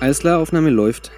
Alles klar, Aufnahme läuft.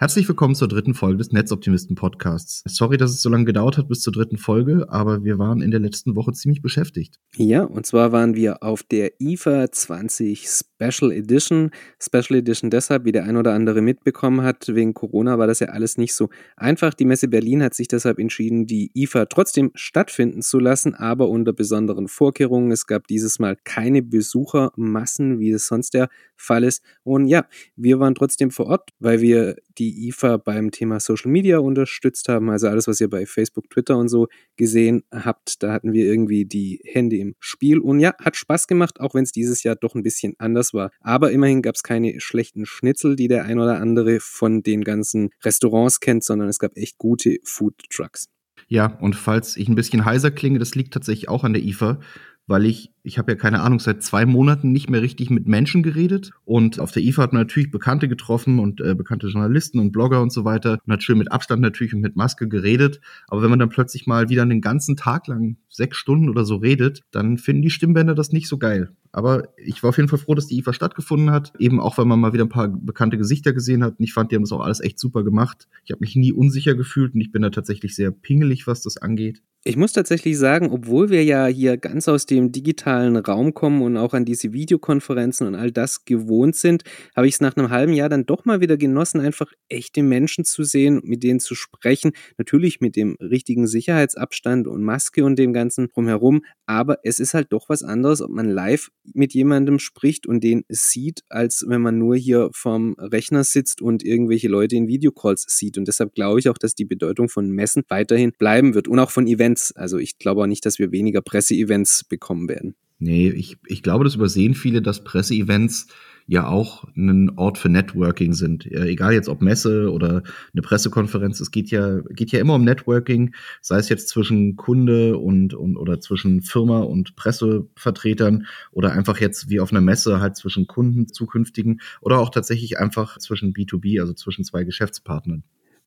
Herzlich willkommen zur dritten Folge des Netzoptimisten Podcasts. Sorry, dass es so lange gedauert hat bis zur dritten Folge, aber wir waren in der letzten Woche ziemlich beschäftigt. Ja, und zwar waren wir auf der IFA 20 Special Edition. Special Edition deshalb, wie der ein oder andere mitbekommen hat, wegen Corona war das ja alles nicht so einfach. Die Messe Berlin hat sich deshalb entschieden, die IFA trotzdem stattfinden zu lassen, aber unter besonderen Vorkehrungen. Es gab dieses Mal keine Besuchermassen, wie es sonst der Fall ist. Und ja, wir waren trotzdem vor Ort, weil wir die IFA beim Thema Social Media unterstützt haben. Also alles, was ihr bei Facebook, Twitter und so gesehen habt, da hatten wir irgendwie die Hände im Spiel. Und ja, hat Spaß gemacht, auch wenn es dieses Jahr doch ein bisschen anders war. Aber immerhin gab es keine schlechten Schnitzel, die der ein oder andere von den ganzen Restaurants kennt, sondern es gab echt gute Food Trucks. Ja, und falls ich ein bisschen heiser klinge, das liegt tatsächlich auch an der IFA, weil ich ich habe ja keine Ahnung, seit zwei Monaten nicht mehr richtig mit Menschen geredet. Und auf der IFA hat man natürlich Bekannte getroffen und äh, bekannte Journalisten und Blogger und so weiter. Und hat schön mit Abstand natürlich und mit Maske geredet. Aber wenn man dann plötzlich mal wieder einen ganzen Tag lang sechs Stunden oder so redet, dann finden die Stimmbänder das nicht so geil. Aber ich war auf jeden Fall froh, dass die IFA stattgefunden hat. Eben auch, weil man mal wieder ein paar bekannte Gesichter gesehen hat. Und ich fand, die haben das auch alles echt super gemacht. Ich habe mich nie unsicher gefühlt und ich bin da tatsächlich sehr pingelig, was das angeht. Ich muss tatsächlich sagen, obwohl wir ja hier ganz aus dem digitalen digitalen Raum kommen und auch an diese Videokonferenzen und all das gewohnt sind, habe ich es nach einem halben Jahr dann doch mal wieder genossen, einfach echte Menschen zu sehen, mit denen zu sprechen. Natürlich mit dem richtigen Sicherheitsabstand und Maske und dem Ganzen drumherum. Aber es ist halt doch was anderes, ob man live mit jemandem spricht und den sieht, als wenn man nur hier vorm Rechner sitzt und irgendwelche Leute in Videocalls sieht. Und deshalb glaube ich auch, dass die Bedeutung von Messen weiterhin bleiben wird und auch von Events. Also ich glaube auch nicht, dass wir weniger Presseevents bekommen werden. Nee, ich, ich glaube, das übersehen viele, dass Presseevents ja auch ein Ort für Networking sind. Egal jetzt ob Messe oder eine Pressekonferenz, es geht ja, geht ja immer um Networking, sei es jetzt zwischen Kunde und, und oder zwischen Firma und Pressevertretern oder einfach jetzt wie auf einer Messe halt zwischen Kunden zukünftigen oder auch tatsächlich einfach zwischen B2B, also zwischen zwei Geschäftspartnern.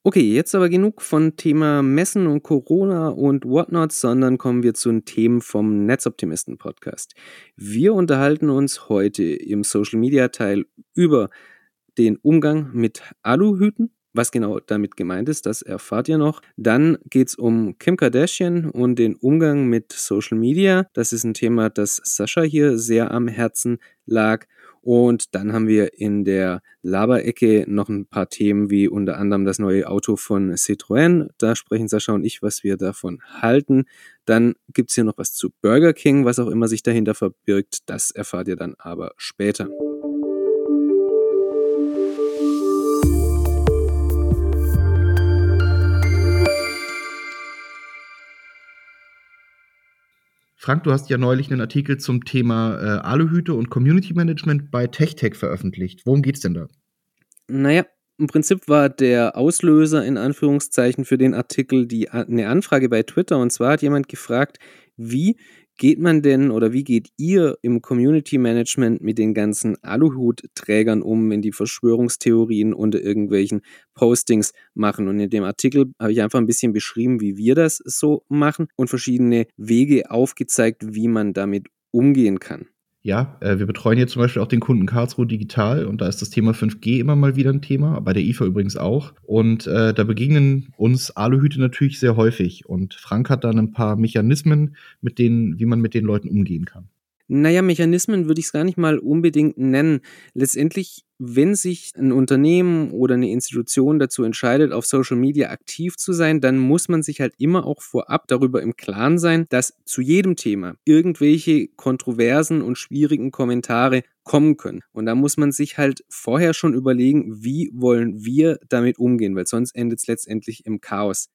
Okay, jetzt aber genug von Thema Messen und Corona und whatnot, sondern kommen wir zu den Themen vom Netzoptimisten Podcast. Wir unterhalten uns heute im Social Media Teil über den Umgang mit Aluhüten. Was genau damit gemeint ist, das erfahrt ihr noch. Dann geht es um Kim Kardashian und den Umgang mit Social Media. Das ist ein Thema, das Sascha hier sehr am Herzen lag. Und dann haben wir in der Laberecke noch ein paar Themen wie unter anderem das neue Auto von Citroën. Da sprechen Sascha und ich, was wir davon halten. Dann gibt's hier noch was zu Burger King, was auch immer sich dahinter verbirgt. Das erfahrt ihr dann aber später. Frank, du hast ja neulich einen Artikel zum Thema äh, Aluhüte und Community Management bei TechTech veröffentlicht. Worum geht's denn da? Naja, im Prinzip war der Auslöser in Anführungszeichen für den Artikel die, eine Anfrage bei Twitter. Und zwar hat jemand gefragt, wie geht man denn oder wie geht ihr im Community Management mit den ganzen Aluhutträgern um, wenn die Verschwörungstheorien unter irgendwelchen Postings machen? Und in dem Artikel habe ich einfach ein bisschen beschrieben, wie wir das so machen und verschiedene Wege aufgezeigt, wie man damit umgehen kann. Ja, äh, wir betreuen hier zum Beispiel auch den Kunden Karlsruhe Digital und da ist das Thema 5G immer mal wieder ein Thema, bei der IFA übrigens auch. Und äh, da begegnen uns Aluhüte natürlich sehr häufig. Und Frank hat dann ein paar Mechanismen, mit denen, wie man mit den Leuten umgehen kann. Naja, Mechanismen würde ich es gar nicht mal unbedingt nennen. Letztendlich, wenn sich ein Unternehmen oder eine Institution dazu entscheidet, auf Social Media aktiv zu sein, dann muss man sich halt immer auch vorab darüber im Klaren sein, dass zu jedem Thema irgendwelche kontroversen und schwierigen Kommentare kommen können. Und da muss man sich halt vorher schon überlegen, wie wollen wir damit umgehen, weil sonst endet es letztendlich im Chaos.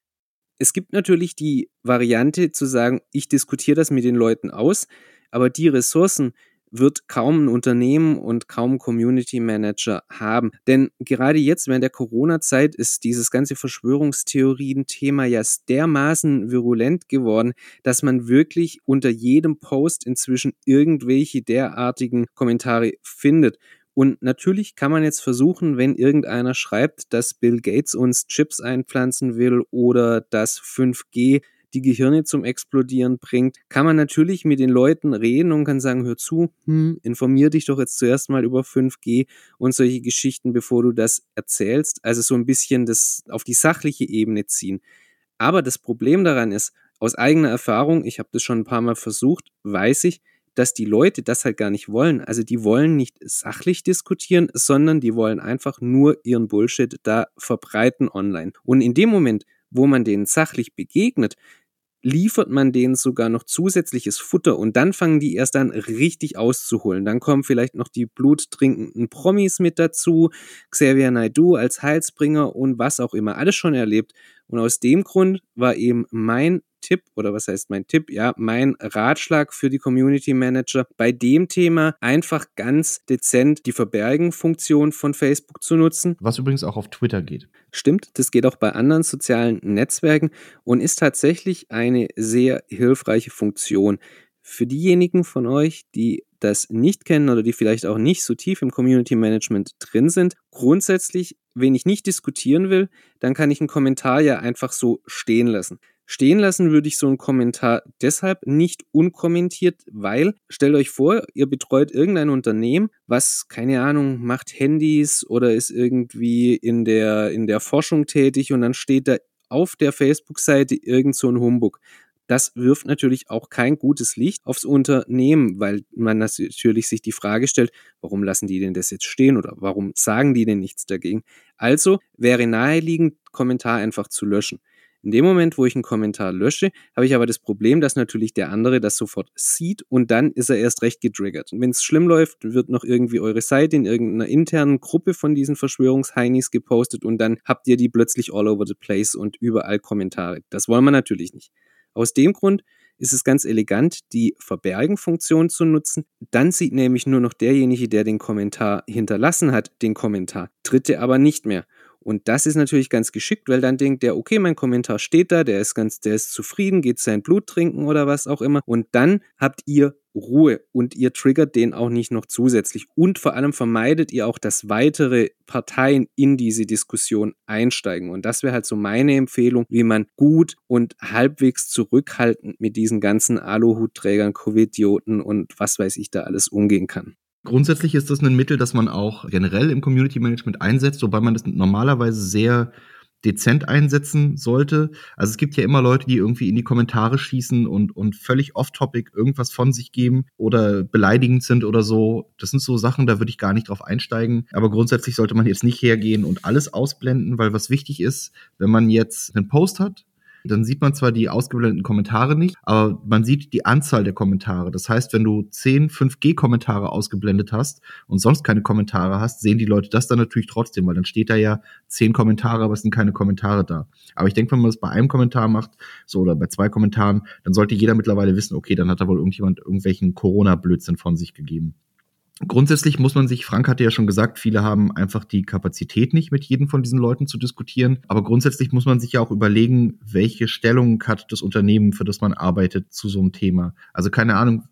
Es gibt natürlich die Variante zu sagen, ich diskutiere das mit den Leuten aus aber die Ressourcen wird kaum ein Unternehmen und kaum Community Manager haben. Denn gerade jetzt während der Corona-Zeit ist dieses ganze Verschwörungstheorien-Thema ja dermaßen virulent geworden, dass man wirklich unter jedem Post inzwischen irgendwelche derartigen Kommentare findet. Und natürlich kann man jetzt versuchen, wenn irgendeiner schreibt, dass Bill Gates uns Chips einpflanzen will oder dass 5G die Gehirne zum Explodieren bringt, kann man natürlich mit den Leuten reden und kann sagen, hör zu, hm, informier dich doch jetzt zuerst mal über 5G und solche Geschichten, bevor du das erzählst. Also so ein bisschen das auf die sachliche Ebene ziehen. Aber das Problem daran ist, aus eigener Erfahrung, ich habe das schon ein paar Mal versucht, weiß ich, dass die Leute das halt gar nicht wollen. Also die wollen nicht sachlich diskutieren, sondern die wollen einfach nur ihren Bullshit da verbreiten online. Und in dem Moment, wo man denen sachlich begegnet, liefert man denen sogar noch zusätzliches Futter und dann fangen die erst an richtig auszuholen. Dann kommen vielleicht noch die bluttrinkenden Promis mit dazu, Xavier Naidu als Heilsbringer und was auch immer. Alles schon erlebt. Und aus dem Grund war eben mein Tipp oder was heißt mein Tipp? Ja, mein Ratschlag für die Community Manager bei dem Thema einfach ganz dezent die Verbergen-Funktion von Facebook zu nutzen. Was übrigens auch auf Twitter geht. Stimmt, das geht auch bei anderen sozialen Netzwerken und ist tatsächlich eine sehr hilfreiche Funktion. Für diejenigen von euch, die das nicht kennen oder die vielleicht auch nicht so tief im Community Management drin sind, grundsätzlich, wenn ich nicht diskutieren will, dann kann ich einen Kommentar ja einfach so stehen lassen. Stehen lassen würde ich so einen Kommentar deshalb nicht unkommentiert, weil stellt euch vor, ihr betreut irgendein Unternehmen, was keine Ahnung macht Handys oder ist irgendwie in der in der Forschung tätig und dann steht da auf der Facebook-Seite irgend so ein Humbug. Das wirft natürlich auch kein gutes Licht aufs Unternehmen, weil man natürlich sich die Frage stellt, warum lassen die denn das jetzt stehen oder warum sagen die denn nichts dagegen? Also wäre naheliegend, Kommentar einfach zu löschen. In dem Moment, wo ich einen Kommentar lösche, habe ich aber das Problem, dass natürlich der andere das sofort sieht und dann ist er erst recht getriggert. Und wenn es schlimm läuft, wird noch irgendwie eure Seite in irgendeiner internen Gruppe von diesen Verschwörungsheinis gepostet und dann habt ihr die plötzlich all over the place und überall Kommentare. Das wollen wir natürlich nicht. Aus dem Grund ist es ganz elegant, die Verbergen-Funktion zu nutzen. Dann sieht nämlich nur noch derjenige, der den Kommentar hinterlassen hat, den Kommentar. Dritte aber nicht mehr. Und das ist natürlich ganz geschickt, weil dann denkt der, okay, mein Kommentar steht da, der ist ganz, der ist zufrieden, geht sein Blut trinken oder was auch immer. Und dann habt ihr Ruhe und ihr triggert den auch nicht noch zusätzlich. Und vor allem vermeidet ihr auch, dass weitere Parteien in diese Diskussion einsteigen. Und das wäre halt so meine Empfehlung, wie man gut und halbwegs zurückhaltend mit diesen ganzen Aluhutträgern, Covid-Idioten und was weiß ich da alles umgehen kann. Grundsätzlich ist das ein Mittel, das man auch generell im Community Management einsetzt, wobei man das normalerweise sehr dezent einsetzen sollte. Also es gibt ja immer Leute, die irgendwie in die Kommentare schießen und, und völlig off-topic irgendwas von sich geben oder beleidigend sind oder so. Das sind so Sachen, da würde ich gar nicht drauf einsteigen. Aber grundsätzlich sollte man jetzt nicht hergehen und alles ausblenden, weil was wichtig ist, wenn man jetzt einen Post hat, dann sieht man zwar die ausgeblendeten Kommentare nicht, aber man sieht die Anzahl der Kommentare. Das heißt, wenn du 10 5G-Kommentare ausgeblendet hast und sonst keine Kommentare hast, sehen die Leute das dann natürlich trotzdem, weil dann steht da ja 10 Kommentare, aber es sind keine Kommentare da. Aber ich denke, wenn man das bei einem Kommentar macht, so oder bei zwei Kommentaren, dann sollte jeder mittlerweile wissen, okay, dann hat da wohl irgendjemand irgendwelchen Corona-Blödsinn von sich gegeben. Grundsätzlich muss man sich, Frank hatte ja schon gesagt, viele haben einfach die Kapazität nicht, mit jedem von diesen Leuten zu diskutieren. Aber grundsätzlich muss man sich ja auch überlegen, welche Stellung hat das Unternehmen, für das man arbeitet, zu so einem Thema. Also keine Ahnung,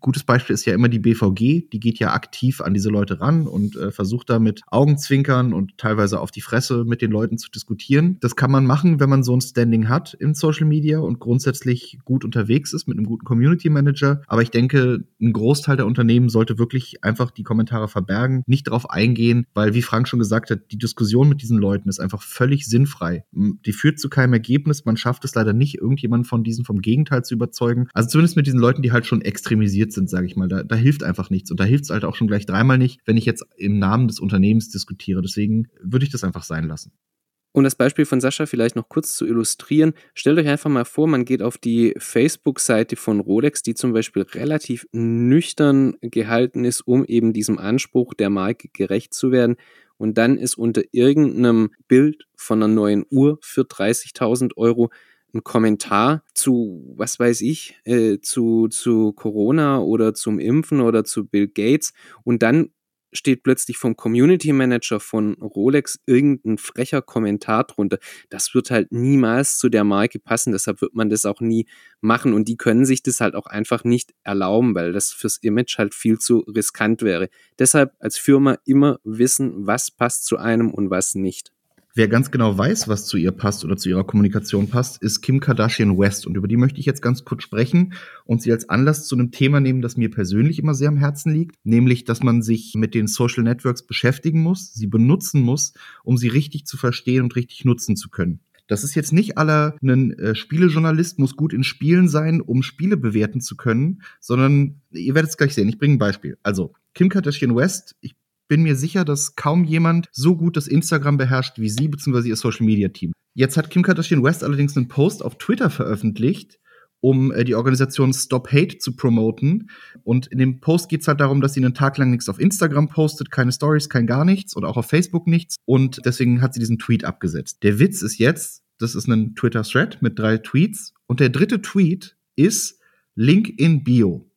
gutes Beispiel ist ja immer die BVG, die geht ja aktiv an diese Leute ran und äh, versucht da mit Augenzwinkern und teilweise auf die Fresse mit den Leuten zu diskutieren. Das kann man machen, wenn man so ein Standing hat in Social Media und grundsätzlich gut unterwegs ist mit einem guten Community Manager. Aber ich denke, ein Großteil der Unternehmen sollte wirklich einfach die Kommentare verbergen, nicht darauf eingehen, weil, wie Frank schon gesagt hat, die Diskussion mit diesen Leuten ist einfach völlig sinnfrei. Die führt zu keinem Ergebnis. Man schafft es leider nicht, irgendjemanden von diesen vom Gegenteil zu überzeugen. Also zumindest mit diesen Leuten, die halt schon extremisiert involviert sind, sage ich mal. Da, da hilft einfach nichts. Und da hilft es halt auch schon gleich dreimal nicht, wenn ich jetzt im Namen des Unternehmens diskutiere. Deswegen würde ich das einfach sein lassen. Um das Beispiel von Sascha vielleicht noch kurz zu illustrieren, stellt euch einfach mal vor, man geht auf die Facebook-Seite von Rolex, die zum Beispiel relativ nüchtern gehalten ist, um eben diesem Anspruch der Marke gerecht zu werden. Und dann ist unter irgendeinem Bild von einer neuen Uhr für 30.000 Euro ein Kommentar zu, was weiß ich, äh, zu, zu Corona oder zum Impfen oder zu Bill Gates und dann steht plötzlich vom Community Manager von Rolex irgendein frecher Kommentar drunter. Das wird halt niemals zu der Marke passen, deshalb wird man das auch nie machen und die können sich das halt auch einfach nicht erlauben, weil das fürs Image halt viel zu riskant wäre. Deshalb als Firma immer wissen, was passt zu einem und was nicht. Wer ganz genau weiß, was zu ihr passt oder zu ihrer Kommunikation passt, ist Kim Kardashian West. Und über die möchte ich jetzt ganz kurz sprechen und sie als Anlass zu einem Thema nehmen, das mir persönlich immer sehr am Herzen liegt, nämlich, dass man sich mit den Social Networks beschäftigen muss, sie benutzen muss, um sie richtig zu verstehen und richtig nutzen zu können. Das ist jetzt nicht aller, ein äh, Spielejournalist muss gut in Spielen sein, um Spiele bewerten zu können, sondern ihr werdet es gleich sehen. Ich bringe ein Beispiel. Also, Kim Kardashian West, ich bin mir sicher, dass kaum jemand so gut das Instagram beherrscht wie sie bzw. ihr Social Media Team. Jetzt hat Kim Kardashian West allerdings einen Post auf Twitter veröffentlicht, um äh, die Organisation Stop Hate zu promoten. Und in dem Post geht es halt darum, dass sie einen Tag lang nichts auf Instagram postet, keine Stories, kein gar nichts und auch auf Facebook nichts. Und deswegen hat sie diesen Tweet abgesetzt. Der Witz ist jetzt, das ist ein Twitter-Thread mit drei Tweets. Und der dritte Tweet ist Link in Bio.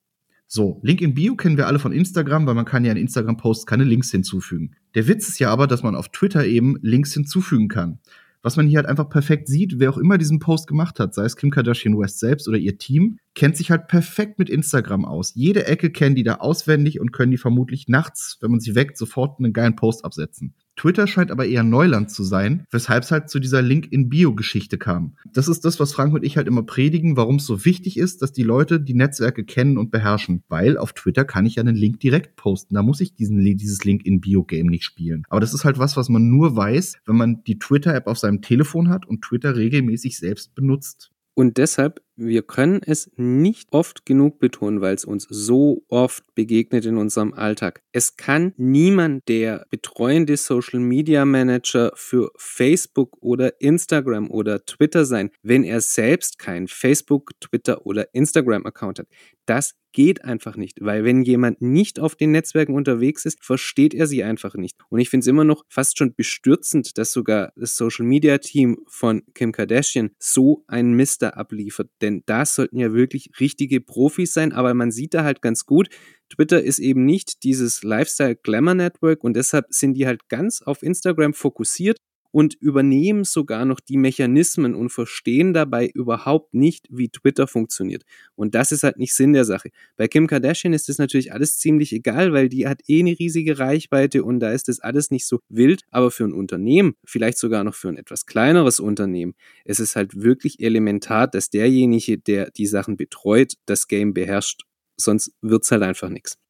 So, Link in Bio kennen wir alle von Instagram, weil man kann ja in Instagram-Posts keine Links hinzufügen. Der Witz ist ja aber, dass man auf Twitter eben Links hinzufügen kann. Was man hier halt einfach perfekt sieht, wer auch immer diesen Post gemacht hat, sei es Kim Kardashian West selbst oder ihr Team, kennt sich halt perfekt mit Instagram aus. Jede Ecke kennen die da auswendig und können die vermutlich nachts, wenn man sie weckt, sofort einen geilen Post absetzen. Twitter scheint aber eher Neuland zu sein, weshalb es halt zu dieser Link-in-Bio-Geschichte kam. Das ist das, was Frank und ich halt immer predigen, warum es so wichtig ist, dass die Leute die Netzwerke kennen und beherrschen. Weil auf Twitter kann ich ja einen Link direkt posten. Da muss ich diesen, dieses Link-in-Bio-Game nicht spielen. Aber das ist halt was, was man nur weiß, wenn man die Twitter-App auf seinem Telefon hat und Twitter regelmäßig selbst benutzt. Und deshalb, wir können es nicht oft genug betonen, weil es uns so oft begegnet in unserem Alltag. Es kann niemand der betreuende Social Media Manager für Facebook oder Instagram oder Twitter sein, wenn er selbst kein Facebook, Twitter oder Instagram Account hat. Das geht einfach nicht, weil wenn jemand nicht auf den Netzwerken unterwegs ist, versteht er sie einfach nicht. Und ich finde es immer noch fast schon bestürzend, dass sogar das Social Media Team von Kim Kardashian so einen Mister abliefert, denn das sollten ja wirklich richtige Profis sein, aber man sieht da halt ganz gut, Twitter ist eben nicht dieses Lifestyle Glamour Network und deshalb sind die halt ganz auf Instagram fokussiert und übernehmen sogar noch die Mechanismen und verstehen dabei überhaupt nicht, wie Twitter funktioniert. Und das ist halt nicht Sinn der Sache. Bei Kim Kardashian ist das natürlich alles ziemlich egal, weil die hat eh eine riesige Reichweite und da ist das alles nicht so wild. Aber für ein Unternehmen, vielleicht sogar noch für ein etwas kleineres Unternehmen, ist es halt wirklich elementar, dass derjenige, der die Sachen betreut, das Game beherrscht. Sonst wird's halt einfach nichts.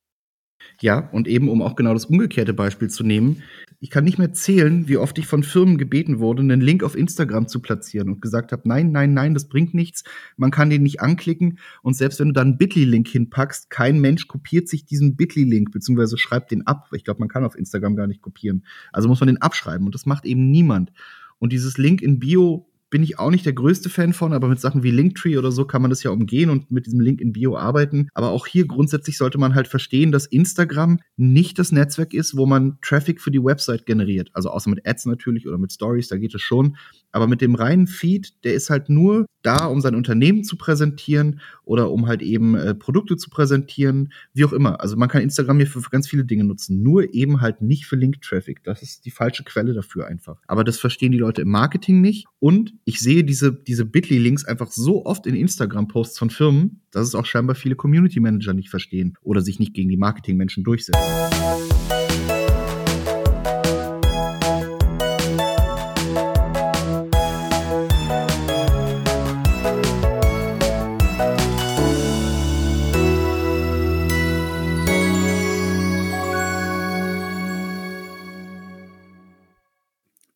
Ja, und eben um auch genau das umgekehrte Beispiel zu nehmen, ich kann nicht mehr zählen, wie oft ich von Firmen gebeten wurde, einen Link auf Instagram zu platzieren und gesagt habe, nein, nein, nein, das bringt nichts, man kann den nicht anklicken und selbst wenn du dann einen Bitly-Link hinpackst, kein Mensch kopiert sich diesen Bitly-Link, beziehungsweise schreibt den ab. Ich glaube, man kann auf Instagram gar nicht kopieren. Also muss man den abschreiben und das macht eben niemand. Und dieses Link in Bio bin ich auch nicht der größte Fan von, aber mit Sachen wie Linktree oder so kann man das ja umgehen und mit diesem Link in Bio arbeiten. Aber auch hier grundsätzlich sollte man halt verstehen, dass Instagram nicht das Netzwerk ist, wo man Traffic für die Website generiert. Also außer mit Ads natürlich oder mit Stories, da geht es schon. Aber mit dem reinen Feed, der ist halt nur da, um sein Unternehmen zu präsentieren oder um halt eben äh, Produkte zu präsentieren, wie auch immer. Also man kann Instagram hier für, für ganz viele Dinge nutzen, nur eben halt nicht für Link-Traffic. Das ist die falsche Quelle dafür einfach. Aber das verstehen die Leute im Marketing nicht. Und ich sehe diese, diese Bitly-Links einfach so oft in Instagram-Posts von Firmen, dass es auch scheinbar viele Community-Manager nicht verstehen oder sich nicht gegen die Marketing-Menschen durchsetzen.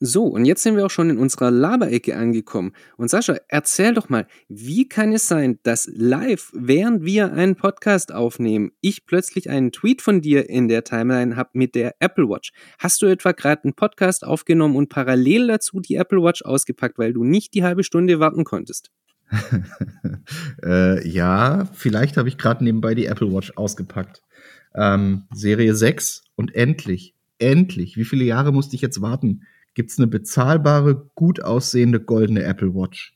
So, und jetzt sind wir auch schon in unserer Laberecke angekommen. Und Sascha, erzähl doch mal, wie kann es sein, dass live, während wir einen Podcast aufnehmen, ich plötzlich einen Tweet von dir in der Timeline habe mit der Apple Watch? Hast du etwa gerade einen Podcast aufgenommen und parallel dazu die Apple Watch ausgepackt, weil du nicht die halbe Stunde warten konntest? äh, ja, vielleicht habe ich gerade nebenbei die Apple Watch ausgepackt. Ähm, Serie 6 und endlich, endlich, wie viele Jahre musste ich jetzt warten? Gibt es eine bezahlbare, gut aussehende goldene Apple Watch.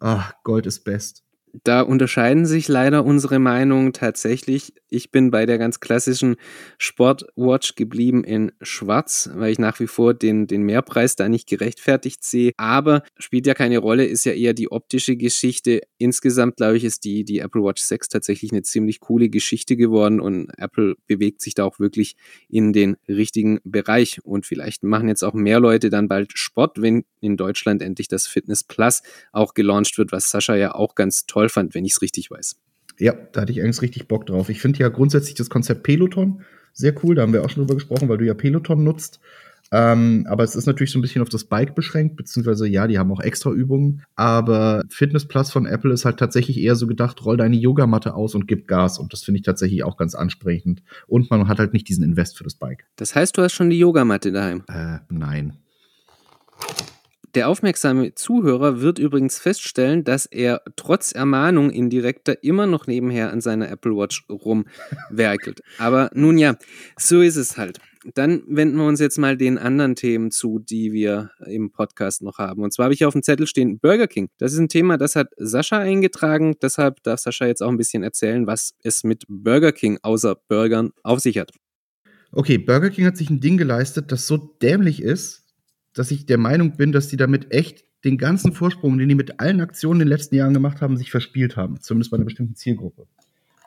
Ach, Gold ist best. Da unterscheiden sich leider unsere Meinungen tatsächlich. Ich bin bei der ganz klassischen Sportwatch geblieben in Schwarz, weil ich nach wie vor den, den Mehrpreis da nicht gerechtfertigt sehe. Aber spielt ja keine Rolle, ist ja eher die optische Geschichte. Insgesamt, glaube ich, ist die, die Apple Watch 6 tatsächlich eine ziemlich coole Geschichte geworden und Apple bewegt sich da auch wirklich in den richtigen Bereich. Und vielleicht machen jetzt auch mehr Leute dann bald Sport, wenn in Deutschland endlich das Fitness Plus auch gelauncht wird, was Sascha ja auch ganz toll fand, wenn ich es richtig weiß. Ja, da hatte ich eigentlich richtig Bock drauf. Ich finde ja grundsätzlich das Konzept Peloton sehr cool. Da haben wir auch schon drüber gesprochen, weil du ja Peloton nutzt. Ähm, aber es ist natürlich so ein bisschen auf das Bike beschränkt, beziehungsweise ja, die haben auch extra Übungen. Aber Fitness Plus von Apple ist halt tatsächlich eher so gedacht, roll deine Yogamatte aus und gib Gas. Und das finde ich tatsächlich auch ganz ansprechend. Und man hat halt nicht diesen Invest für das Bike. Das heißt, du hast schon die Yogamatte daheim? Äh, nein. Der aufmerksame Zuhörer wird übrigens feststellen, dass er trotz Ermahnung indirekter immer noch nebenher an seiner Apple Watch rumwerkelt. Aber nun ja, so ist es halt. Dann wenden wir uns jetzt mal den anderen Themen zu, die wir im Podcast noch haben. Und zwar habe ich hier auf dem Zettel stehen Burger King. Das ist ein Thema, das hat Sascha eingetragen. Deshalb darf Sascha jetzt auch ein bisschen erzählen, was es mit Burger King außer Burgern auf sich hat. Okay, Burger King hat sich ein Ding geleistet, das so dämlich ist, dass ich der Meinung bin, dass die damit echt den ganzen Vorsprung, den die mit allen Aktionen in den letzten Jahren gemacht haben, sich verspielt haben. Zumindest bei einer bestimmten Zielgruppe.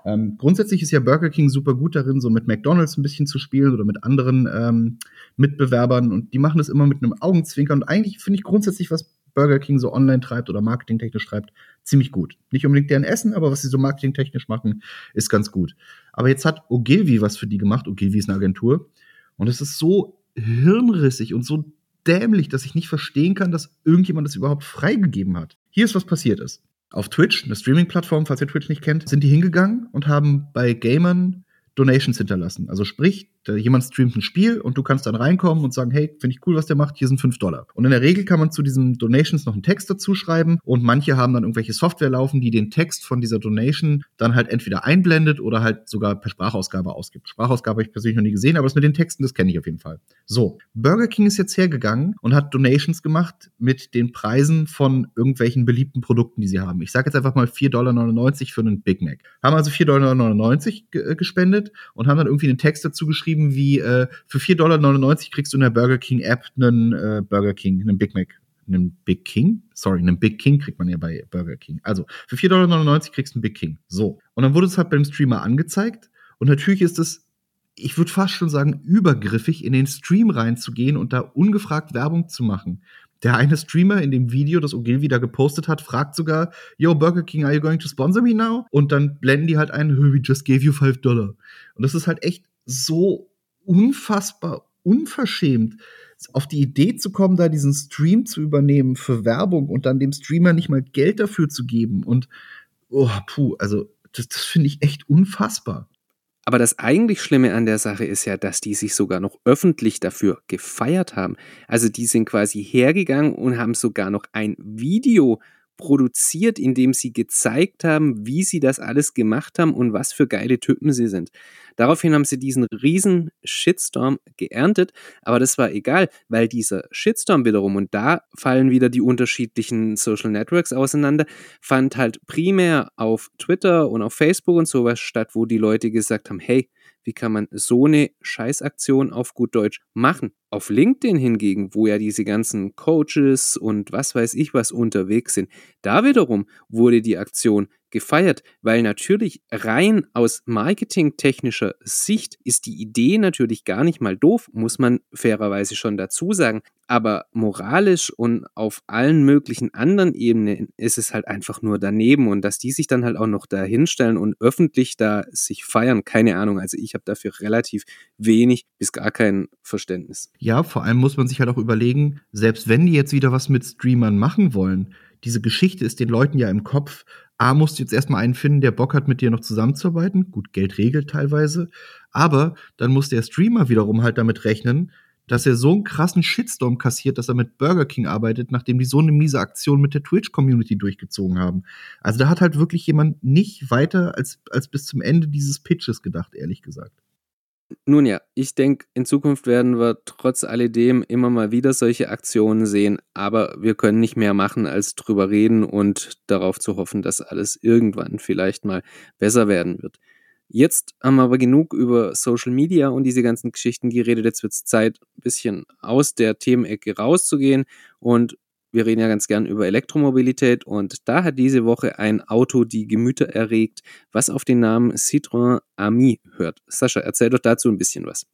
Ähm, grundsätzlich ist ja Burger King super gut darin, so mit McDonalds ein bisschen zu spielen oder mit anderen ähm, Mitbewerbern und die machen das immer mit einem Augenzwinker und eigentlich finde ich grundsätzlich, was Burger King so online treibt oder marketingtechnisch treibt, ziemlich gut. Nicht unbedingt deren Essen, aber was sie so marketingtechnisch machen, ist ganz gut. Aber jetzt hat Ogilvy was für die gemacht. Ogilvy ist eine Agentur und es ist so hirnrissig und so dämlich, dass ich nicht verstehen kann, dass irgendjemand das überhaupt freigegeben hat. Hier ist, was passiert ist. Auf Twitch, eine Streaming-Plattform, falls ihr Twitch nicht kennt, sind die hingegangen und haben bei Gamern Donations hinterlassen. Also sprich, jemand streamt ein Spiel und du kannst dann reinkommen und sagen, hey, finde ich cool, was der macht, hier sind fünf Dollar. Und in der Regel kann man zu diesen Donations noch einen Text dazu schreiben und manche haben dann irgendwelche Software laufen, die den Text von dieser Donation dann halt entweder einblendet oder halt sogar per Sprachausgabe ausgibt. Sprachausgabe habe ich persönlich noch nie gesehen, aber das mit den Texten, das kenne ich auf jeden Fall. So, Burger King ist jetzt hergegangen und hat Donations gemacht mit den Preisen von irgendwelchen beliebten Produkten, die sie haben. Ich sage jetzt einfach mal 4,99 Dollar für einen Big Mac. Haben also 4,99 Dollar äh, gespendet und haben dann irgendwie einen Text dazu geschrieben, geschrieben wie, äh, für 4,99 Dollar kriegst du in der Burger King App einen äh, Burger King, einen Big Mac. Einen Big King? Sorry, einen Big King kriegt man ja bei Burger King. Also, für 4,99 Dollar kriegst du einen Big King. So. Und dann wurde es halt beim Streamer angezeigt. Und natürlich ist es ich würde fast schon sagen, übergriffig in den Stream reinzugehen und da ungefragt Werbung zu machen. Der eine Streamer in dem Video, das Ogilvy da gepostet hat, fragt sogar, Yo, Burger King, are you going to sponsor me now? Und dann blenden die halt ein, we just gave you five Dollar. Und das ist halt echt so unfassbar unverschämt, auf die Idee zu kommen, da diesen Stream zu übernehmen für Werbung und dann dem Streamer nicht mal Geld dafür zu geben. Und, oh, puh, also, das, das finde ich echt unfassbar. Aber das eigentlich Schlimme an der Sache ist ja, dass die sich sogar noch öffentlich dafür gefeiert haben. Also die sind quasi hergegangen und haben sogar noch ein Video produziert, indem sie gezeigt haben, wie sie das alles gemacht haben und was für geile Typen sie sind. Daraufhin haben sie diesen riesen Shitstorm geerntet, aber das war egal, weil dieser Shitstorm wiederum, und da fallen wieder die unterschiedlichen Social Networks auseinander, fand halt primär auf Twitter und auf Facebook und sowas statt, wo die Leute gesagt haben, hey, wie kann man so eine Scheißaktion auf gut Deutsch machen? Auf LinkedIn hingegen, wo ja diese ganzen Coaches und was weiß ich was unterwegs sind, da wiederum wurde die Aktion gefeiert, weil natürlich rein aus marketingtechnischer Sicht ist die Idee natürlich gar nicht mal doof, muss man fairerweise schon dazu sagen. Aber moralisch und auf allen möglichen anderen Ebenen ist es halt einfach nur daneben und dass die sich dann halt auch noch da hinstellen und öffentlich da sich feiern, keine Ahnung. Also ich habe dafür relativ wenig bis gar kein Verständnis. Ja, vor allem muss man sich halt auch überlegen, selbst wenn die jetzt wieder was mit Streamern machen wollen, diese Geschichte ist den Leuten ja im Kopf, A, musst du jetzt erstmal einen finden, der Bock hat, mit dir noch zusammenzuarbeiten. Gut, Geld regelt teilweise. Aber dann muss der Streamer wiederum halt damit rechnen, dass er so einen krassen Shitstorm kassiert, dass er mit Burger King arbeitet, nachdem die so eine miese Aktion mit der Twitch-Community durchgezogen haben. Also da hat halt wirklich jemand nicht weiter als, als bis zum Ende dieses Pitches gedacht, ehrlich gesagt. Nun ja, ich denke, in Zukunft werden wir trotz alledem immer mal wieder solche Aktionen sehen, aber wir können nicht mehr machen, als drüber reden und darauf zu hoffen, dass alles irgendwann vielleicht mal besser werden wird. Jetzt haben wir aber genug über Social Media und diese ganzen Geschichten geredet. Jetzt wird es Zeit, ein bisschen aus der Themenecke rauszugehen und wir reden ja ganz gern über Elektromobilität und da hat diese Woche ein Auto die Gemüter erregt, was auf den Namen Citroën Ami hört. Sascha, erzähl doch dazu ein bisschen was.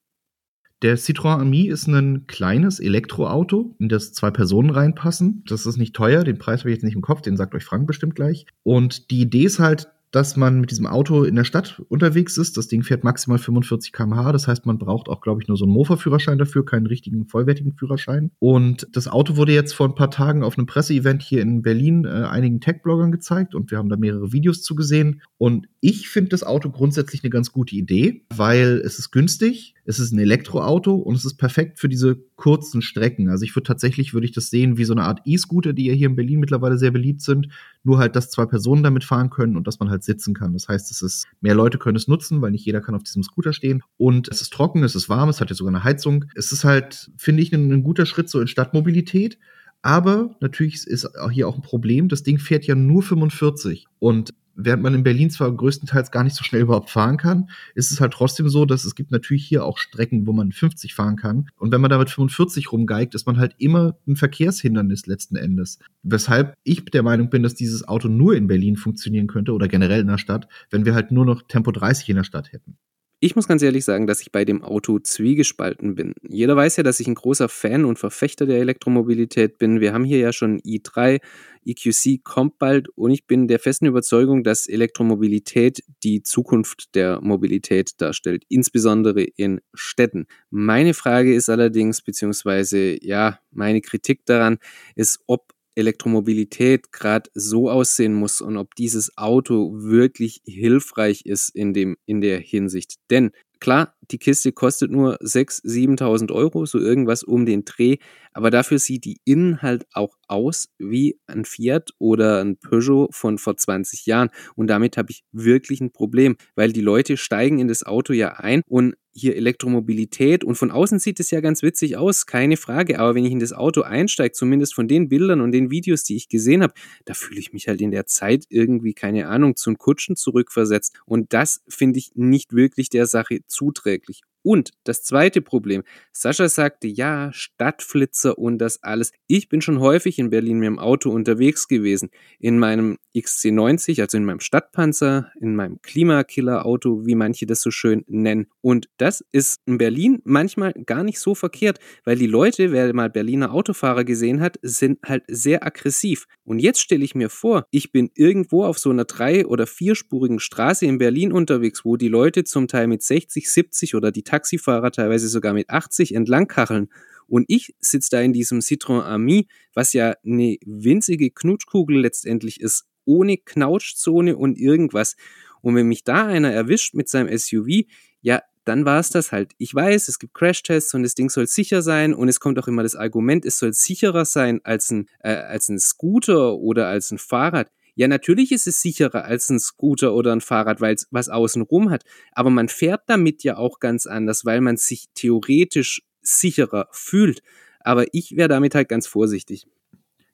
Der Citroën Ami ist ein kleines Elektroauto, in das zwei Personen reinpassen. Das ist nicht teuer, den Preis habe ich jetzt nicht im Kopf, den sagt euch Frank bestimmt gleich. Und die Idee ist halt, dass man mit diesem Auto in der Stadt unterwegs ist. Das Ding fährt maximal 45 km/h. Das heißt, man braucht auch, glaube ich, nur so einen Mofa-Führerschein dafür, keinen richtigen vollwertigen Führerschein. Und das Auto wurde jetzt vor ein paar Tagen auf einem Presseevent hier in Berlin äh, einigen Tech-Bloggern gezeigt und wir haben da mehrere Videos zugesehen. Und ich finde das Auto grundsätzlich eine ganz gute Idee, weil es ist günstig, es ist ein Elektroauto und es ist perfekt für diese kurzen Strecken. Also ich würde tatsächlich, würde ich das sehen wie so eine Art E-Scooter, die ja hier in Berlin mittlerweile sehr beliebt sind. Nur halt, dass zwei Personen damit fahren können und dass man halt sitzen kann. Das heißt, es ist, mehr Leute können es nutzen, weil nicht jeder kann auf diesem Scooter stehen. Und es ist trocken, es ist warm, es hat ja sogar eine Heizung. Es ist halt, finde ich, ein, ein guter Schritt so in Stadtmobilität. Aber natürlich ist hier auch ein Problem. Das Ding fährt ja nur 45. Und während man in Berlin zwar größtenteils gar nicht so schnell überhaupt fahren kann, ist es halt trotzdem so, dass es gibt natürlich hier auch Strecken, wo man 50 fahren kann. Und wenn man damit 45 rumgeigt, ist man halt immer ein Verkehrshindernis letzten Endes. Weshalb ich der Meinung bin, dass dieses Auto nur in Berlin funktionieren könnte oder generell in der Stadt, wenn wir halt nur noch Tempo 30 in der Stadt hätten. Ich muss ganz ehrlich sagen, dass ich bei dem Auto zwiegespalten bin. Jeder weiß ja, dass ich ein großer Fan und Verfechter der Elektromobilität bin. Wir haben hier ja schon i3, EQC kommt bald und ich bin der festen Überzeugung, dass Elektromobilität die Zukunft der Mobilität darstellt, insbesondere in Städten. Meine Frage ist allerdings, beziehungsweise ja, meine Kritik daran ist, ob Elektromobilität gerade so aussehen muss und ob dieses Auto wirklich hilfreich ist in, dem, in der Hinsicht. Denn klar, die Kiste kostet nur 6.000, 7.000 Euro, so irgendwas um den Dreh, aber dafür sieht die innen halt auch aus wie ein Fiat oder ein Peugeot von vor 20 Jahren. Und damit habe ich wirklich ein Problem, weil die Leute steigen in das Auto ja ein und hier Elektromobilität und von außen sieht es ja ganz witzig aus, keine Frage. Aber wenn ich in das Auto einsteige, zumindest von den Bildern und den Videos, die ich gesehen habe, da fühle ich mich halt in der Zeit irgendwie, keine Ahnung, zum Kutschen zurückversetzt. Und das finde ich nicht wirklich der Sache zuträglich wirklich und das zweite Problem, Sascha sagte, ja, Stadtflitzer und das alles. Ich bin schon häufig in Berlin mit dem Auto unterwegs gewesen. In meinem XC90, also in meinem Stadtpanzer, in meinem Klimakiller-Auto, wie manche das so schön nennen. Und das ist in Berlin manchmal gar nicht so verkehrt, weil die Leute, wer mal Berliner Autofahrer gesehen hat, sind halt sehr aggressiv. Und jetzt stelle ich mir vor, ich bin irgendwo auf so einer drei- oder vierspurigen Straße in Berlin unterwegs, wo die Leute zum Teil mit 60, 70 oder die Taxifahrer teilweise sogar mit 80 entlangkacheln. Und ich sitze da in diesem Citroën Ami, was ja eine winzige Knutschkugel letztendlich ist, ohne Knautschzone und irgendwas. Und wenn mich da einer erwischt mit seinem SUV, ja, dann war es das halt. Ich weiß, es gibt Crashtests und das Ding soll sicher sein und es kommt auch immer das Argument, es soll sicherer sein als ein, äh, als ein Scooter oder als ein Fahrrad. Ja, natürlich ist es sicherer als ein Scooter oder ein Fahrrad, weil es was außenrum hat. Aber man fährt damit ja auch ganz anders, weil man sich theoretisch sicherer fühlt. Aber ich wäre damit halt ganz vorsichtig.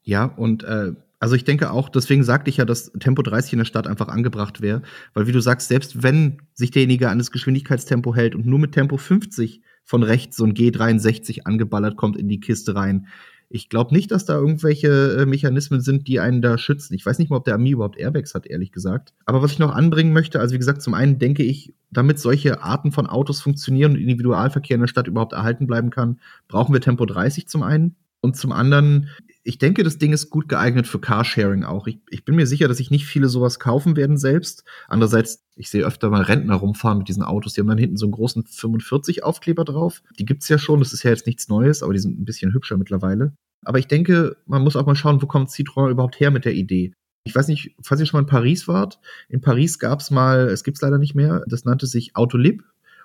Ja, und äh, also ich denke auch, deswegen sagte ich ja, dass Tempo 30 in der Stadt einfach angebracht wäre, weil wie du sagst, selbst wenn sich derjenige an das Geschwindigkeitstempo hält und nur mit Tempo 50 von rechts so ein G63 angeballert kommt in die Kiste rein, ich glaube nicht, dass da irgendwelche äh, Mechanismen sind, die einen da schützen. Ich weiß nicht mal, ob der Ami überhaupt Airbags hat, ehrlich gesagt. Aber was ich noch anbringen möchte, also wie gesagt, zum einen denke ich, damit solche Arten von Autos funktionieren und Individualverkehr in der Stadt überhaupt erhalten bleiben kann, brauchen wir Tempo 30 zum einen. Und zum anderen, ich denke, das Ding ist gut geeignet für Carsharing auch. Ich, ich bin mir sicher, dass sich nicht viele sowas kaufen werden selbst. Andererseits, ich sehe öfter mal Rentner rumfahren mit diesen Autos. Die haben dann hinten so einen großen 45-Aufkleber drauf. Die gibt's ja schon. Das ist ja jetzt nichts Neues, aber die sind ein bisschen hübscher mittlerweile. Aber ich denke, man muss auch mal schauen, wo kommt Citroën überhaupt her mit der Idee. Ich weiß nicht, falls ihr schon mal in Paris wart. In Paris gab es mal, es gibt es leider nicht mehr, das nannte sich Autolib.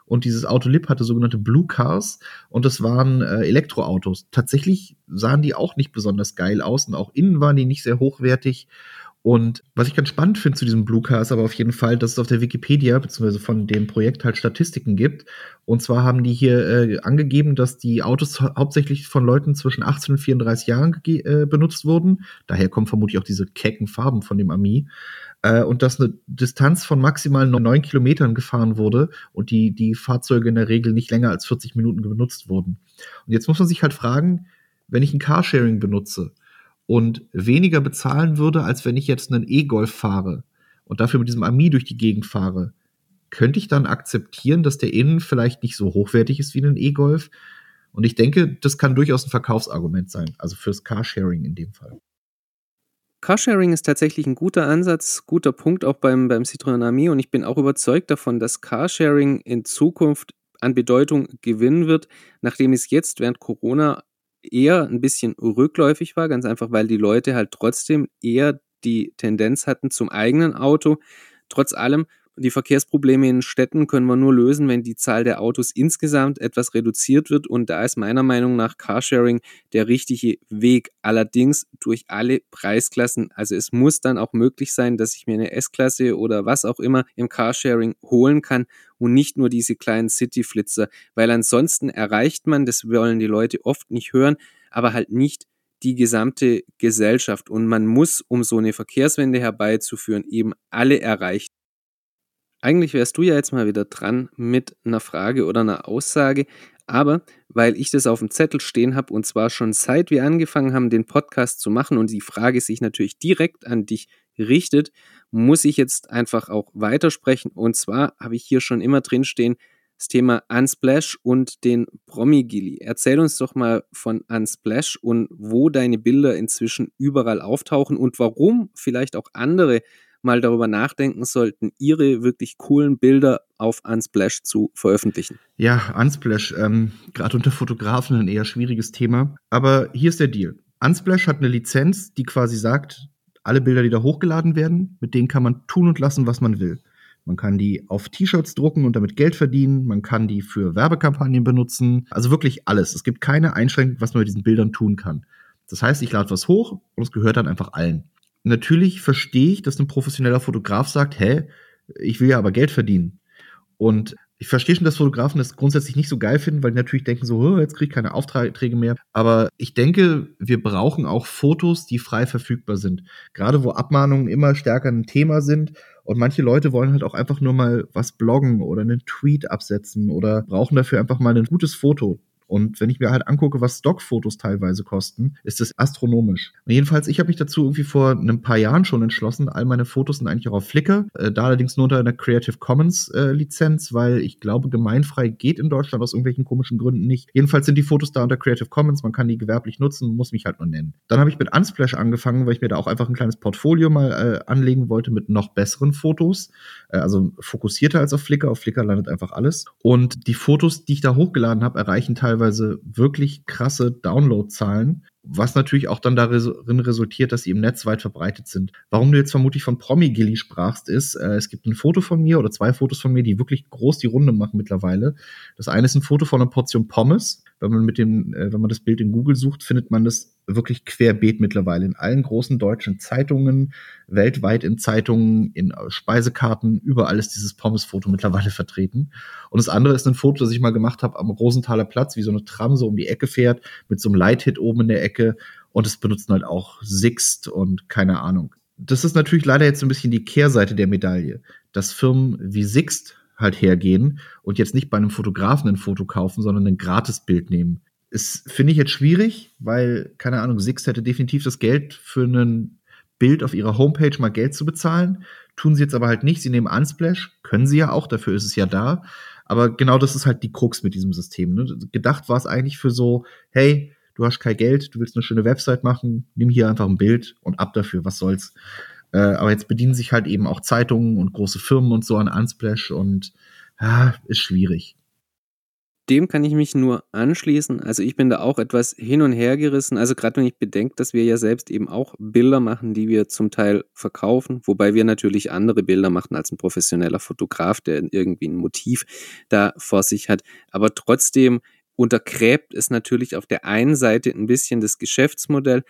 Und dieses Autolib hatte sogenannte Blue Cars und das waren äh, Elektroautos. Tatsächlich sahen die auch nicht besonders geil aus und auch innen waren die nicht sehr hochwertig. Und was ich ganz spannend finde zu diesem Blue Car ist aber auf jeden Fall, dass es auf der Wikipedia beziehungsweise von dem Projekt halt Statistiken gibt. Und zwar haben die hier äh, angegeben, dass die Autos hau hauptsächlich von Leuten zwischen 18 und 34 Jahren äh, benutzt wurden. Daher kommen vermutlich auch diese kecken Farben von dem Ami. Äh, und dass eine Distanz von maximal neun Kilometern gefahren wurde und die, die Fahrzeuge in der Regel nicht länger als 40 Minuten benutzt wurden. Und jetzt muss man sich halt fragen, wenn ich ein Carsharing benutze, und weniger bezahlen würde, als wenn ich jetzt einen E-Golf fahre und dafür mit diesem Ami durch die Gegend fahre, könnte ich dann akzeptieren, dass der innen vielleicht nicht so hochwertig ist wie ein E-Golf? Und ich denke, das kann durchaus ein Verkaufsargument sein, also fürs Carsharing in dem Fall. Carsharing ist tatsächlich ein guter Ansatz, guter Punkt auch beim, beim Citroën Ami und ich bin auch überzeugt davon, dass Carsharing in Zukunft an Bedeutung gewinnen wird, nachdem es jetzt während Corona eher ein bisschen rückläufig war, ganz einfach, weil die Leute halt trotzdem eher die Tendenz hatten zum eigenen Auto. Trotz allem die Verkehrsprobleme in Städten können wir nur lösen, wenn die Zahl der Autos insgesamt etwas reduziert wird. Und da ist meiner Meinung nach Carsharing der richtige Weg. Allerdings durch alle Preisklassen. Also es muss dann auch möglich sein, dass ich mir eine S-Klasse oder was auch immer im Carsharing holen kann und nicht nur diese kleinen City-Flitzer. Weil ansonsten erreicht man, das wollen die Leute oft nicht hören, aber halt nicht die gesamte Gesellschaft. Und man muss, um so eine Verkehrswende herbeizuführen, eben alle erreichen. Eigentlich wärst du ja jetzt mal wieder dran mit einer Frage oder einer Aussage, aber weil ich das auf dem Zettel stehen habe und zwar schon seit wir angefangen haben, den Podcast zu machen und die Frage sich natürlich direkt an dich richtet, muss ich jetzt einfach auch weitersprechen. Und zwar habe ich hier schon immer drin stehen, das Thema Unsplash und den Promi-Gilly. Erzähl uns doch mal von Unsplash und wo deine Bilder inzwischen überall auftauchen und warum vielleicht auch andere mal darüber nachdenken sollten, ihre wirklich coolen Bilder auf Unsplash zu veröffentlichen. Ja, Unsplash, ähm, gerade unter Fotografen ein eher schwieriges Thema. Aber hier ist der Deal. Unsplash hat eine Lizenz, die quasi sagt, alle Bilder, die da hochgeladen werden, mit denen kann man tun und lassen, was man will. Man kann die auf T-Shirts drucken und damit Geld verdienen. Man kann die für Werbekampagnen benutzen. Also wirklich alles. Es gibt keine Einschränkung, was man mit diesen Bildern tun kann. Das heißt, ich lade was hoch und es gehört dann einfach allen natürlich verstehe ich, dass ein professioneller Fotograf sagt, hä, ich will ja aber Geld verdienen. Und ich verstehe schon, dass Fotografen das grundsätzlich nicht so geil finden, weil die natürlich denken so, jetzt kriege ich keine Aufträge mehr. Aber ich denke, wir brauchen auch Fotos, die frei verfügbar sind. Gerade wo Abmahnungen immer stärker ein Thema sind. Und manche Leute wollen halt auch einfach nur mal was bloggen oder einen Tweet absetzen oder brauchen dafür einfach mal ein gutes Foto. Und wenn ich mir halt angucke, was Stockfotos teilweise kosten, ist es astronomisch. Jedenfalls, ich habe mich dazu irgendwie vor ein paar Jahren schon entschlossen. All meine Fotos sind eigentlich auch auf Flickr, äh, da allerdings nur unter einer Creative Commons äh, Lizenz, weil ich glaube, gemeinfrei geht in Deutschland aus irgendwelchen komischen Gründen nicht. Jedenfalls sind die Fotos da unter Creative Commons, man kann die gewerblich nutzen, muss mich halt nur nennen. Dann habe ich mit Unsplash angefangen, weil ich mir da auch einfach ein kleines Portfolio mal äh, anlegen wollte mit noch besseren Fotos. Äh, also fokussierter als auf Flickr. Auf Flickr landet einfach alles. Und die Fotos, die ich da hochgeladen habe, erreichen teilweise teilweise wirklich krasse Downloadzahlen, was natürlich auch dann darin resultiert, dass sie im Netz weit verbreitet sind. Warum du jetzt vermutlich von Promi-Gilly sprachst, ist, äh, es gibt ein Foto von mir oder zwei Fotos von mir, die wirklich groß die Runde machen mittlerweile. Das eine ist ein Foto von einer Portion Pommes. Wenn man mit dem, äh, wenn man das Bild in Google sucht, findet man das wirklich querbeet mittlerweile in allen großen deutschen Zeitungen, weltweit in Zeitungen, in Speisekarten, überall ist dieses Pommesfoto mittlerweile vertreten. Und das andere ist ein Foto, das ich mal gemacht habe am Rosenthaler Platz, wie so eine Tram so um die Ecke fährt, mit so einem Light-Hit oben in der Ecke. Und es benutzen halt auch Sixt und keine Ahnung. Das ist natürlich leider jetzt so ein bisschen die Kehrseite der Medaille, dass Firmen wie Sixt halt hergehen und jetzt nicht bei einem Fotografen ein Foto kaufen, sondern ein Gratisbild nehmen ist, finde ich jetzt schwierig, weil, keine Ahnung, Six hätte definitiv das Geld für ein Bild auf ihrer Homepage mal Geld zu bezahlen. Tun sie jetzt aber halt nicht. Sie nehmen Unsplash, können sie ja auch, dafür ist es ja da. Aber genau das ist halt die Krux mit diesem System. Ne? Gedacht war es eigentlich für so, hey, du hast kein Geld, du willst eine schöne Website machen, nimm hier einfach ein Bild und ab dafür, was soll's. Äh, aber jetzt bedienen sich halt eben auch Zeitungen und große Firmen und so an Unsplash und ja, ist schwierig dem kann ich mich nur anschließen. Also ich bin da auch etwas hin und her gerissen. Also gerade wenn ich bedenke, dass wir ja selbst eben auch Bilder machen, die wir zum Teil verkaufen, wobei wir natürlich andere Bilder machen als ein professioneller Fotograf, der irgendwie ein Motiv da vor sich hat. Aber trotzdem untergräbt es natürlich auf der einen Seite ein bisschen das Geschäftsmodell.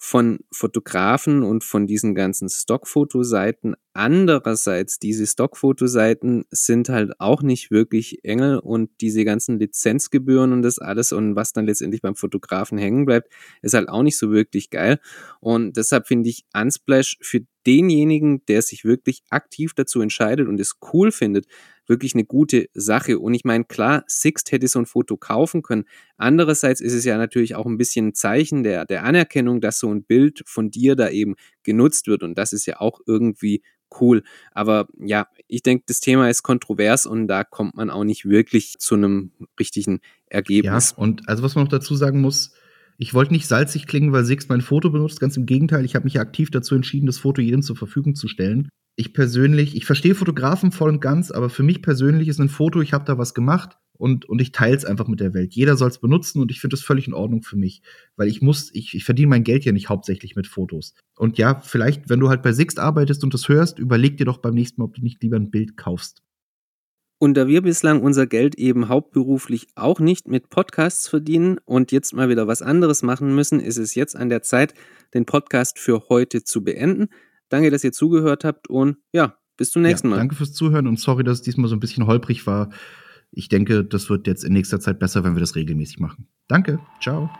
von Fotografen und von diesen ganzen Stockfotoseiten. Andererseits, diese Stockfotoseiten sind halt auch nicht wirklich Engel und diese ganzen Lizenzgebühren und das alles und was dann letztendlich beim Fotografen hängen bleibt, ist halt auch nicht so wirklich geil. Und deshalb finde ich Unsplash für denjenigen, der sich wirklich aktiv dazu entscheidet und es cool findet, wirklich eine gute Sache. Und ich meine, klar, Sixt hätte so ein Foto kaufen können. Andererseits ist es ja natürlich auch ein bisschen ein Zeichen der, der Anerkennung, dass so ein Bild von dir da eben genutzt wird. Und das ist ja auch irgendwie cool. Aber ja, ich denke, das Thema ist kontrovers und da kommt man auch nicht wirklich zu einem richtigen Ergebnis. Ja, und also was man noch dazu sagen muss, ich wollte nicht salzig klingen, weil Sixt mein Foto benutzt. Ganz im Gegenteil, ich habe mich aktiv dazu entschieden, das Foto jedem zur Verfügung zu stellen ich persönlich, ich verstehe Fotografen voll und ganz, aber für mich persönlich ist ein Foto, ich habe da was gemacht und, und ich teile es einfach mit der Welt. Jeder soll es benutzen und ich finde das völlig in Ordnung für mich, weil ich muss, ich, ich verdiene mein Geld ja nicht hauptsächlich mit Fotos. Und ja, vielleicht, wenn du halt bei Sixt arbeitest und das hörst, überleg dir doch beim nächsten Mal, ob du nicht lieber ein Bild kaufst. Und da wir bislang unser Geld eben hauptberuflich auch nicht mit Podcasts verdienen und jetzt mal wieder was anderes machen müssen, ist es jetzt an der Zeit, den Podcast für heute zu beenden. Danke, dass ihr zugehört habt und ja, bis zum nächsten ja, Mal. Danke fürs Zuhören und sorry, dass es diesmal so ein bisschen holprig war. Ich denke, das wird jetzt in nächster Zeit besser, wenn wir das regelmäßig machen. Danke, ciao.